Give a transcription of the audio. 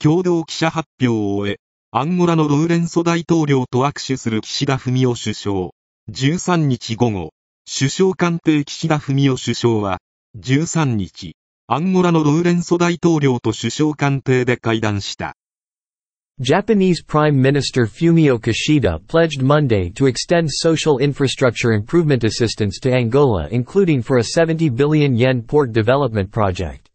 共同記者発表を終え、アンゴラのロウレンソ大統領と握手する岸田文雄首相。13日午後、首相官邸岸田文雄首相は、13日、アンゴラのロウレンソ大統領と首相官邸で会談した。Japanese Prime Minister Fumio Kishida pledged Monday to extend social infrastructure improvement assistance to Angola including for a 70 billion yen port development project.